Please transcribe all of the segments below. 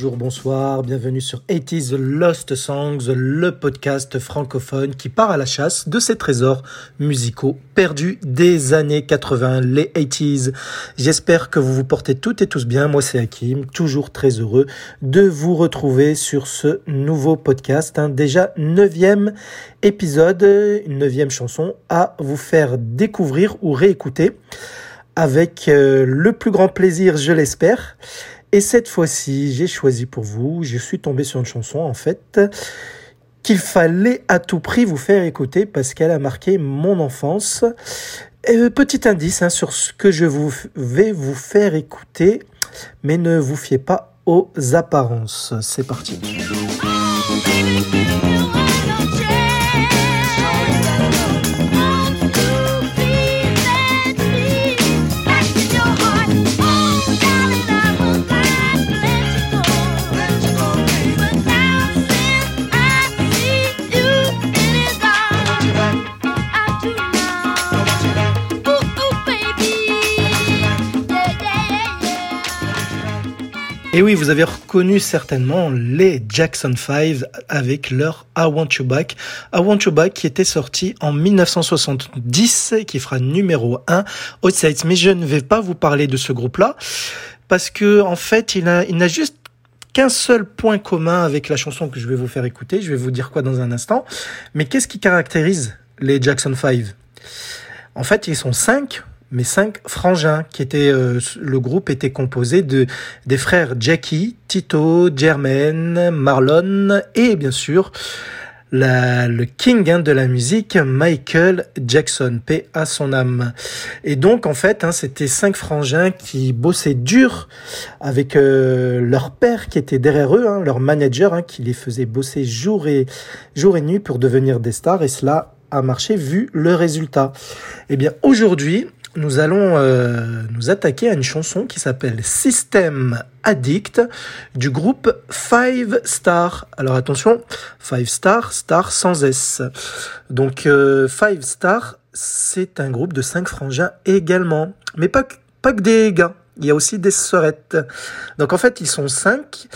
Bonjour, bonsoir, bienvenue sur 80s Lost Songs, le podcast francophone qui part à la chasse de ces trésors musicaux perdus des années 80, les 80s. J'espère que vous vous portez toutes et tous bien, moi c'est Hakim, toujours très heureux de vous retrouver sur ce nouveau podcast, déjà neuvième épisode, une neuvième chanson à vous faire découvrir ou réécouter avec euh, le plus grand plaisir, je l'espère. Et cette fois-ci, j'ai choisi pour vous, je suis tombé sur une chanson en fait qu'il fallait à tout prix vous faire écouter parce qu'elle a marqué mon enfance. Euh, petit indice hein, sur ce que je vais vous faire écouter, mais ne vous fiez pas aux apparences. C'est parti. Et oui, vous avez reconnu certainement les Jackson 5 avec leur I Want You Back. I Want You Back qui était sorti en 1970 et qui fera numéro 1 au States. Mais je ne vais pas vous parler de ce groupe-là parce que en fait, il a, il n'a juste qu'un seul point commun avec la chanson que je vais vous faire écouter. Je vais vous dire quoi dans un instant. Mais qu'est-ce qui caractérise les Jackson 5 En fait, ils sont cinq mes cinq frangins qui étaient euh, le groupe était composé de des frères Jackie, Tito, Jermaine, Marlon et bien sûr la, le king hein, de la musique, Michael Jackson, paix à son âme. Et donc en fait, hein, c'était cinq frangins qui bossaient dur avec euh, leur père qui était derrière eux, hein, leur manager, hein, qui les faisait bosser jour et jour et nuit pour devenir des stars. Et cela a marché vu le résultat. Eh bien aujourd'hui, nous allons euh, nous attaquer à une chanson qui s'appelle System Addict du groupe Five Star. Alors attention, Five Star, star sans S. Donc euh, Five Star, c'est un groupe de cinq frangins également, mais pas que, pas que des gars. Il y a aussi des sœurettes. Donc en fait, ils sont cinq.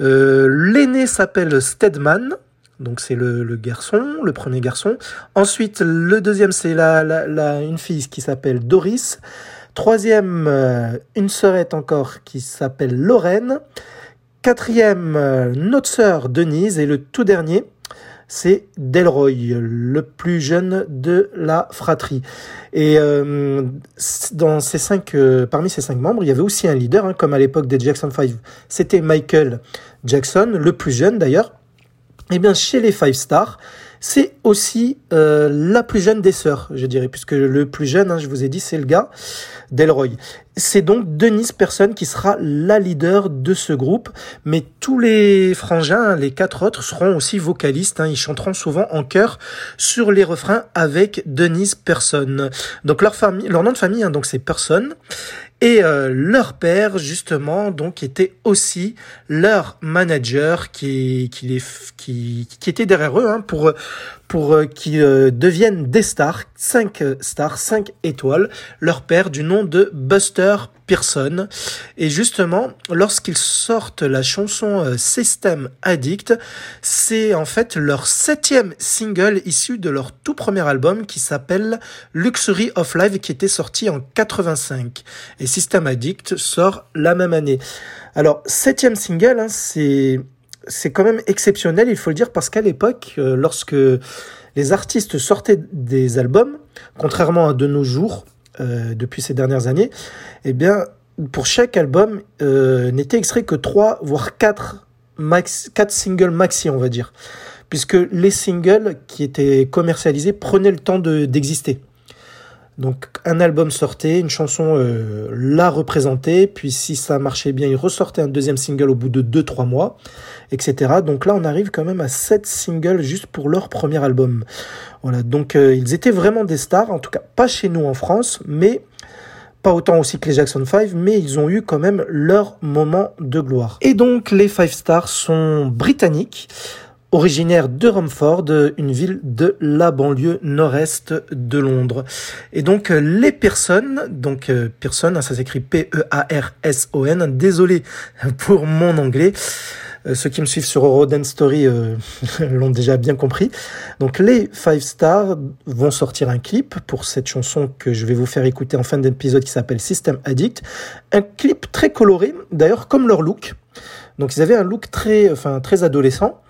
Euh, L'aîné s'appelle Stedman, donc c'est le, garçon, le premier garçon. Ensuite, le deuxième, c'est la, la, la, une fille qui s'appelle Doris. Troisième, euh, une sœurette encore qui s'appelle Lorraine. Quatrième, euh, notre sœur Denise. Et le tout dernier, c'est Delroy, le plus jeune de la fratrie. Et euh, dans ces cinq, euh, parmi ces cinq membres, il y avait aussi un leader, hein, comme à l'époque des Jackson 5. C'était Michael Jackson, le plus jeune d'ailleurs. Eh bien, chez les Five Stars, c'est aussi euh, la plus jeune des sœurs, je dirais, puisque le plus jeune, hein, je vous ai dit, c'est le gars, Delroy. C'est donc Denise Personne qui sera la leader de ce groupe, mais tous les frangins, les quatre autres, seront aussi vocalistes. Hein, ils chanteront souvent en chœur sur les refrains avec Denise Personne. Donc leur famille, leur nom de famille, hein, donc c'est Personne. Et euh, leur père, justement, donc était aussi leur manager qui qui les qui, qui était derrière eux hein, pour pour euh, qu'ils euh, deviennent des stars, 5 stars, 5 étoiles, leur père du nom de Buster Pearson. Et justement, lorsqu'ils sortent la chanson euh, System Addict, c'est en fait leur septième single issu de leur tout premier album qui s'appelle Luxury of Life qui était sorti en 85. Et System Addict sort la même année. Alors, septième single, hein, c'est c'est quand même exceptionnel, il faut le dire, parce qu'à l'époque, euh, lorsque les artistes sortaient des albums, contrairement à de nos jours, euh, depuis ces dernières années, eh bien, pour chaque album, euh, n'était extrait que trois, voire quatre, max, quatre singles maxi, on va dire. Puisque les singles qui étaient commercialisés prenaient le temps d'exister. Donc un album sortait, une chanson euh, la représentait, puis si ça marchait bien, il ressortait un deuxième single au bout de 2-3 mois, etc. Donc là, on arrive quand même à 7 singles juste pour leur premier album. Voilà, donc euh, ils étaient vraiment des stars, en tout cas pas chez nous en France, mais pas autant aussi que les Jackson 5, mais ils ont eu quand même leur moment de gloire. Et donc les 5 stars sont britanniques originaire de Romford, une ville de la banlieue nord-est de Londres. Et donc les personnes, donc Pearson, ça s'écrit P-E-A-R-S-O-N, désolé pour mon anglais, euh, ceux qui me suivent sur Rodent Story euh, l'ont déjà bien compris. Donc les Five Stars vont sortir un clip pour cette chanson que je vais vous faire écouter en fin d'épisode qui s'appelle System Addict. Un clip très coloré, d'ailleurs comme leur look. Donc ils avaient un look très, enfin très adolescent,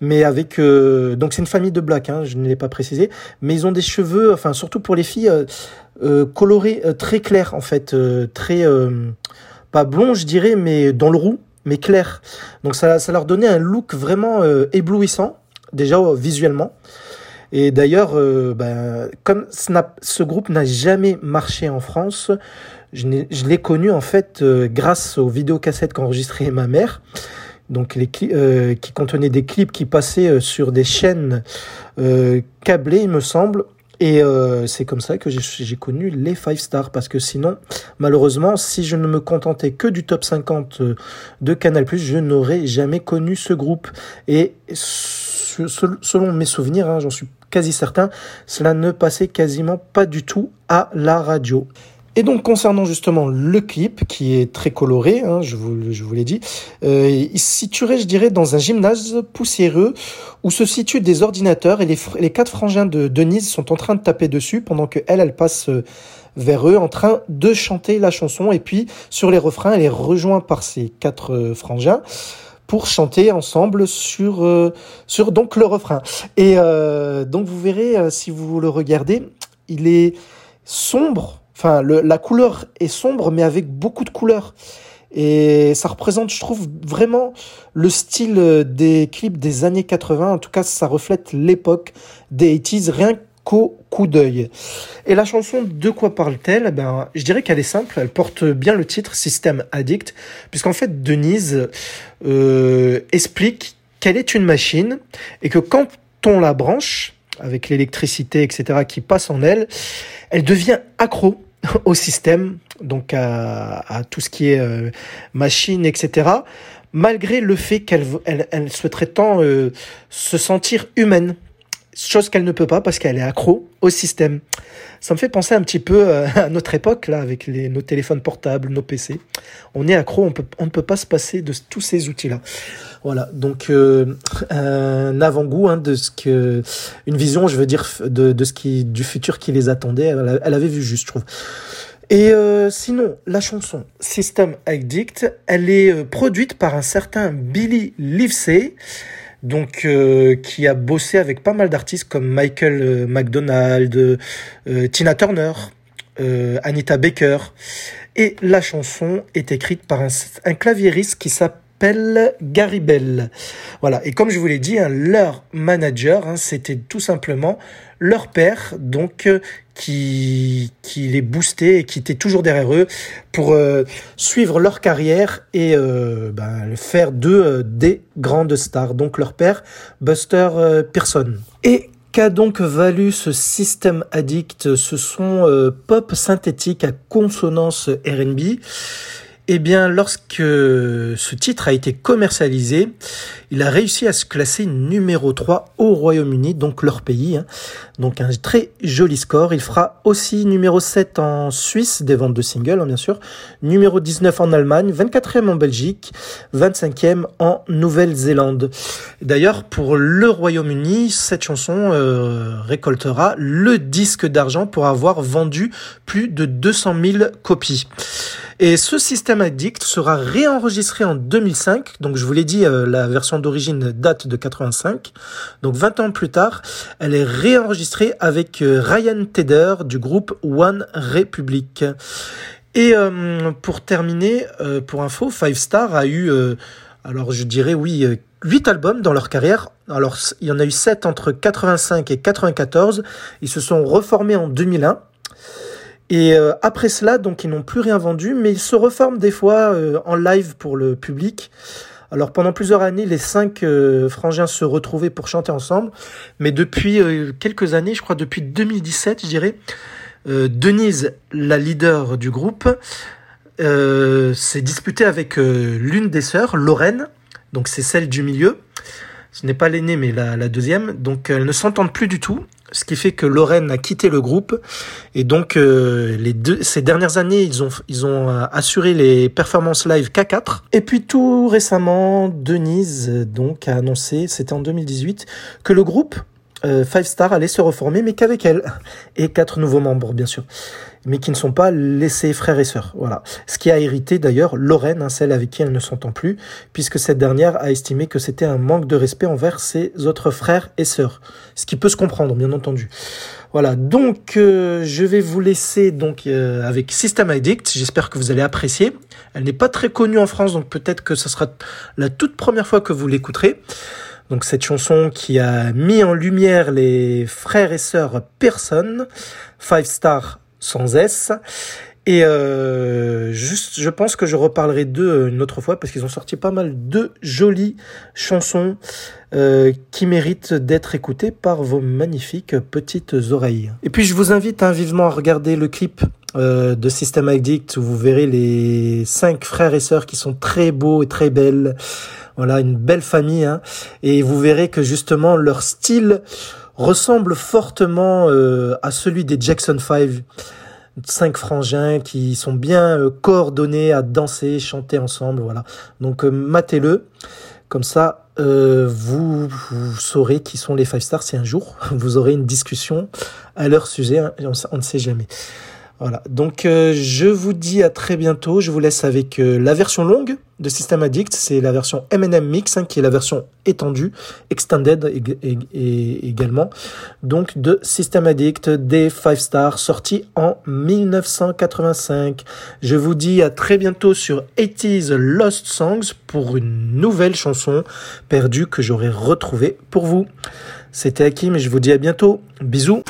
mais avec euh, donc c'est une famille de black, hein, je ne l'ai pas précisé, mais ils ont des cheveux, enfin surtout pour les filles colorés très clairs en fait, très pas blond je dirais, mais dans le roux, mais clair. Donc ça, leur donnait un look vraiment euh, éblouissant, déjà euh, visuellement. Et d'ailleurs, euh, ben, comme Snap, ce groupe n'a jamais marché en France, je l'ai connu en fait grâce aux vidéocassettes qu'enregistrait ma mère. Donc les qui contenaient des clips qui passaient sur des chaînes câblées, il me semble, et euh, c'est comme ça que j'ai connu les 5 stars, parce que sinon, malheureusement, si je ne me contentais que du top 50 euh, de Canal+, je n'aurais jamais connu ce groupe. Et selon mes souvenirs, hein, j'en suis quasi certain, cela ne passait quasiment pas du tout à la radio. Et donc concernant justement le clip qui est très coloré, hein, je vous, je vous l'ai dit, euh, il se situerait, je dirais, dans un gymnase poussiéreux où se situent des ordinateurs et les, quatre frangins de Denise sont en train de taper dessus pendant que elle, passe euh, vers eux en train de chanter la chanson et puis sur les refrains, elle est rejointe par ses quatre euh, frangins pour chanter ensemble sur euh, sur donc le refrain. Et donc vous verrez si vous le regardez, il est sombre Enfin, la couleur est sombre, mais avec beaucoup de couleurs. Et ça représente, je trouve, vraiment le style des clips des années 80. En tout cas, ça reflète l'époque des 80s, rien qu'au coup d'œil. Et la chanson, de quoi parle-t-elle? Ben, je dirais qu'elle est simple. Elle porte bien le titre System Addict, puisqu'en fait, Denise euh, explique qu'elle est une machine et que quand on la branche, avec l'électricité, etc., qui passe en elle, elle devient accro au système, donc à, tout ce qui est euh, machine, etc., malgré le fait qu'elle elle, souhaiterait tant euh, se sentir humaine, chose qu'elle ne peut pas parce qu'elle est accro au système. Ça me fait penser un petit peu euh, à notre époque, là, avec les, nos téléphones portables, nos PC. On est accro, on, peut, on ne peut pas se passer de tous ces outils-là. Voilà, donc euh, un avant-goût hein, de ce que, une vision, je veux dire, de, de ce qui, du futur qui les attendait. Elle, avait vu juste, je trouve. Et euh, sinon, la chanson System Addict, elle est euh, produite par un certain Billy Livesey, donc euh, qui a bossé avec pas mal d'artistes comme Michael McDonald, Tina Turner, Anita Baker. Et la chanson est écrite par un, un claviériste qui s'appelle Gary Bell. Voilà. Et comme je vous l'ai dit, hein, leur manager, hein, c'était tout simplement leur père, donc euh, qui les boostait et qui était toujours derrière eux pour euh, suivre leur carrière et euh, ben, faire d'eux des grandes stars. Donc leur père, Buster Pearson. Et Qu'a donc valu ce système addict, ce son pop synthétique à consonance R&B eh bien, lorsque ce titre a été commercialisé, il a réussi à se classer numéro 3 au Royaume-Uni, donc leur pays. Hein. Donc un très joli score. Il fera aussi numéro 7 en Suisse, des ventes de singles hein, bien sûr, numéro 19 en Allemagne, 24e en Belgique, 25e en Nouvelle-Zélande. D'ailleurs, pour le Royaume-Uni, cette chanson euh, récoltera le disque d'argent pour avoir vendu plus de 200 000 copies. Et ce système addict sera réenregistré en 2005. Donc je vous l'ai dit, euh, la version d'origine date de 85. Donc 20 ans plus tard, elle est réenregistrée avec euh, Ryan Tedder du groupe One Republic. Et euh, pour terminer, pour info, Five Star a eu, alors je dirais oui, 8 albums dans leur carrière. Alors il y en a eu 7 entre 85 et 94. Ils se sont reformés en 2001. Et euh, après cela, donc ils n'ont plus rien vendu, mais ils se reforment des fois euh, en live pour le public. Alors pendant plusieurs années, les cinq euh, frangins se retrouvaient pour chanter ensemble, mais depuis quelques années, je crois depuis 2017, je dirais, Denise, la leader du groupe, s'est disputée avec l'une des sœurs, Lorraine, donc c'est celle du milieu. Ce n'est pas l'aînée, mais la, deuxième. Donc elles ne s'entendent plus du tout, ce qui fait que Lorraine a quitté le groupe. Et donc euh, les deux, ces dernières années, ils ont, ils ont euh, assuré les performances live K4. Et puis tout récemment, Denise donc a annoncé, c'était en 2018, que le groupe euh, Five Star allait se reformer, mais qu'avec elle. Et quatre nouveaux membres, bien sûr. Mais qui ne sont pas laissés frères et sœurs. Voilà. Ce qui a hérité d'ailleurs Lorraine, hein, celle avec qui elle ne s'entend plus, puisque cette dernière a estimé que c'était un manque de respect envers ses autres frères et sœurs. Ce qui peut se comprendre, bien entendu. Voilà. Donc, euh, je vais vous laisser donc euh, avec System Addict. J'espère que vous allez apprécier. Elle n'est pas très connue en France, donc peut-être que ce sera la toute première fois que vous l'écouterez. Donc cette chanson qui a mis en lumière les frères et sœurs Person, Five Star sans S. Et euh, juste, je pense que je reparlerai d'eux une autre fois parce qu'ils ont sorti pas mal de jolies chansons euh, qui méritent d'être écoutées par vos magnifiques petites oreilles. Et puis je vous invite hein, vivement à regarder le clip euh, de System Addict où vous verrez les cinq frères et sœurs qui sont très beaux et très belles. Voilà, une belle famille. Hein. Et vous verrez que justement leur style ressemble fortement euh, à celui des Jackson 5 cinq frangins qui sont bien euh, coordonnés à danser, chanter ensemble, voilà. Donc euh, matez-le, comme ça vous, saurez qui sont les five stars. Si un jour vous aurez une discussion à leur sujet, hein, on ne sait jamais. Voilà. Donc euh, je vous dis à très bientôt. Je vous laisse avec euh, la version longue de System Addict. C'est la version M&M Mix hein, qui est la version étendue, extended également. Donc de System Addict des 5 stars sorti en 1985. Je vous dis à très bientôt sur 80s Lost Songs pour une nouvelle chanson perdue que j'aurai retrouvée pour vous. C'était Hakim et je vous dis à bientôt. Bisous.